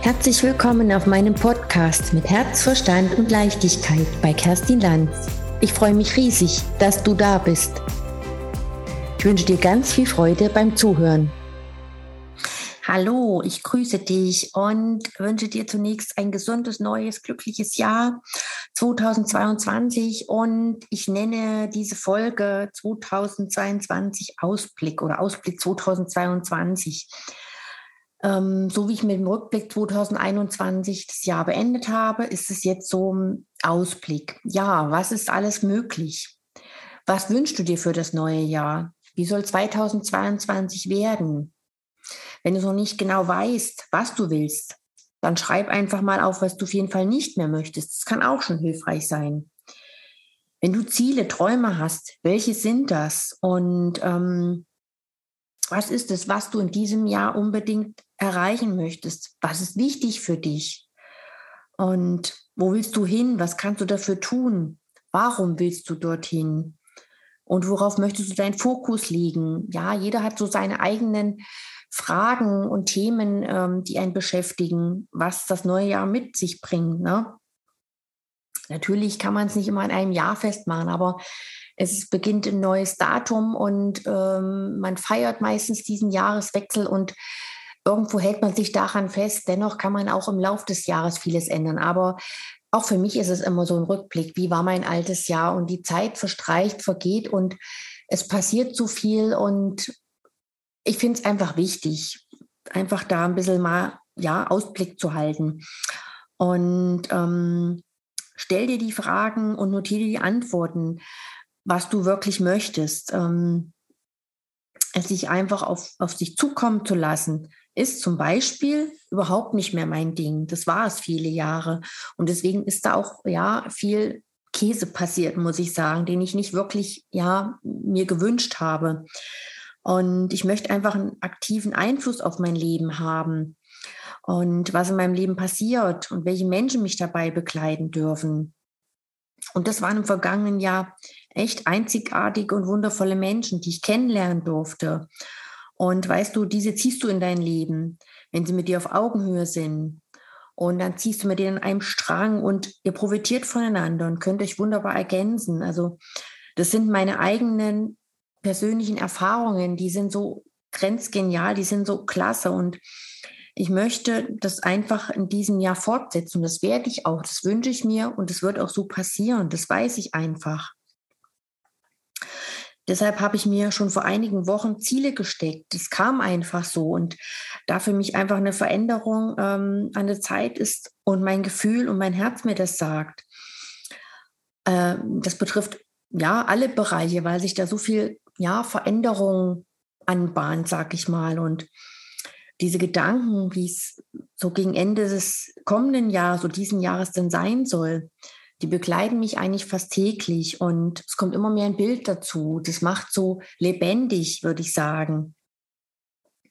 Herzlich willkommen auf meinem Podcast mit Herz, Verstand und Leichtigkeit bei Kerstin Lanz. Ich freue mich riesig, dass du da bist. Ich wünsche dir ganz viel Freude beim Zuhören. Hallo, ich grüße dich und wünsche dir zunächst ein gesundes, neues, glückliches Jahr 2022 und ich nenne diese Folge 2022 Ausblick oder Ausblick 2022. Ähm, so wie ich mit dem Rückblick 2021 das Jahr beendet habe, ist es jetzt so ein Ausblick. Ja, was ist alles möglich? Was wünschst du dir für das neue Jahr? Wie soll 2022 werden? Wenn du noch nicht genau weißt, was du willst, dann schreib einfach mal auf, was du auf jeden Fall nicht mehr möchtest. Das kann auch schon hilfreich sein. Wenn du Ziele, Träume hast, welche sind das? Und ähm, was ist es, was du in diesem Jahr unbedingt erreichen möchtest? Was ist wichtig für dich? Und wo willst du hin? Was kannst du dafür tun? Warum willst du dorthin? Und worauf möchtest du deinen Fokus legen? Ja, jeder hat so seine eigenen Fragen und Themen, ähm, die einen beschäftigen, was das neue Jahr mit sich bringt. Ne? Natürlich kann man es nicht immer in einem Jahr festmachen, aber es beginnt ein neues Datum und ähm, man feiert meistens diesen Jahreswechsel und irgendwo hält man sich daran fest. Dennoch kann man auch im Laufe des Jahres vieles ändern. Aber auch für mich ist es immer so ein Rückblick. Wie war mein altes Jahr? Und die Zeit verstreicht, vergeht und es passiert so viel. Und ich finde es einfach wichtig, einfach da ein bisschen mal ja, Ausblick zu halten. Und ähm, stell dir die Fragen und notiere die Antworten was du wirklich möchtest. Ähm, sich einfach auf, auf sich zukommen zu lassen, ist zum Beispiel überhaupt nicht mehr mein Ding. Das war es viele Jahre. Und deswegen ist da auch ja viel Käse passiert, muss ich sagen, den ich nicht wirklich ja mir gewünscht habe. Und ich möchte einfach einen aktiven Einfluss auf mein Leben haben und was in meinem Leben passiert und welche Menschen mich dabei begleiten dürfen. Und das war im vergangenen Jahr echt einzigartige und wundervolle Menschen, die ich kennenlernen durfte. Und weißt du, diese ziehst du in dein Leben, wenn sie mit dir auf Augenhöhe sind. Und dann ziehst du mit denen an einem Strang und ihr profitiert voneinander und könnt euch wunderbar ergänzen. Also das sind meine eigenen persönlichen Erfahrungen, die sind so grenzgenial, die sind so klasse. Und ich möchte das einfach in diesem Jahr fortsetzen. Das werde ich auch, das wünsche ich mir und es wird auch so passieren. Das weiß ich einfach. Deshalb habe ich mir schon vor einigen Wochen Ziele gesteckt. Das kam einfach so. Und da für mich einfach eine Veränderung ähm, an der Zeit ist und mein Gefühl und mein Herz mir das sagt. Äh, das betrifft ja alle Bereiche, weil sich da so viel ja, Veränderung anbahnt, sag ich mal. Und diese Gedanken, wie es so gegen Ende des kommenden Jahres, so diesen Jahres denn sein soll, die begleiten mich eigentlich fast täglich und es kommt immer mehr ein Bild dazu. Das macht so lebendig, würde ich sagen.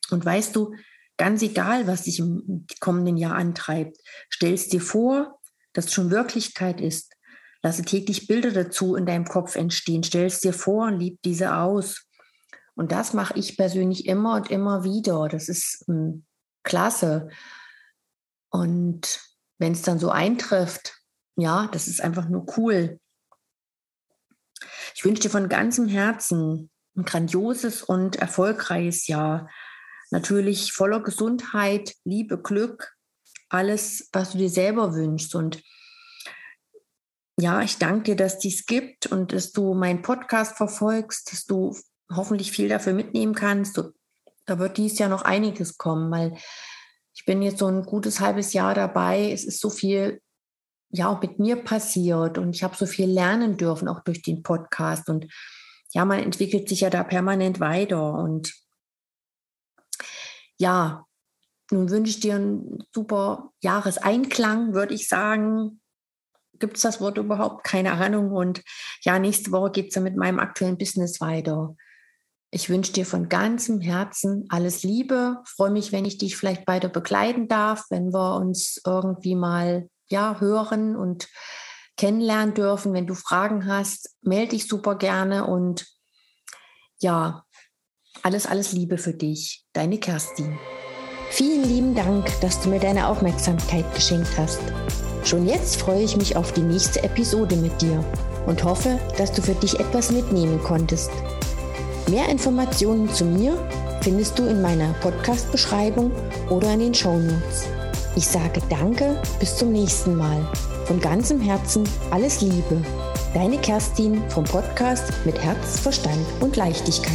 Und weißt du, ganz egal, was dich im kommenden Jahr antreibt, stellst dir vor, dass es schon Wirklichkeit ist. Lasse täglich Bilder dazu in deinem Kopf entstehen. Stellst dir vor und lieb diese aus. Und das mache ich persönlich immer und immer wieder. Das ist ähm, klasse. Und wenn es dann so eintrifft, ja, das ist einfach nur cool. Ich wünsche dir von ganzem Herzen ein grandioses und erfolgreiches Jahr. Natürlich voller Gesundheit, Liebe, Glück, alles, was du dir selber wünschst. Und ja, ich danke dir, dass dies gibt und dass du meinen Podcast verfolgst, dass du hoffentlich viel dafür mitnehmen kannst. Da wird dies Jahr noch einiges kommen, weil ich bin jetzt so ein gutes halbes Jahr dabei. Es ist so viel ja auch mit mir passiert und ich habe so viel lernen dürfen, auch durch den Podcast. Und ja, man entwickelt sich ja da permanent weiter. Und ja, nun wünsche ich dir einen super Jahreseinklang, würde ich sagen. Gibt es das Wort überhaupt? Keine Ahnung. Und ja, nächste Woche geht es dann mit meinem aktuellen Business weiter. Ich wünsche dir von ganzem Herzen alles Liebe. Freue mich, wenn ich dich vielleicht weiter begleiten darf, wenn wir uns irgendwie mal ja, hören und kennenlernen dürfen. Wenn du Fragen hast, melde dich super gerne und ja, alles, alles Liebe für dich. Deine Kerstin. Vielen lieben Dank, dass du mir deine Aufmerksamkeit geschenkt hast. Schon jetzt freue ich mich auf die nächste Episode mit dir und hoffe, dass du für dich etwas mitnehmen konntest. Mehr Informationen zu mir findest du in meiner Podcast-Beschreibung oder in den Show Notes. Ich sage Danke, bis zum nächsten Mal. Von ganzem Herzen alles Liebe. Deine Kerstin vom Podcast mit Herz, Verstand und Leichtigkeit.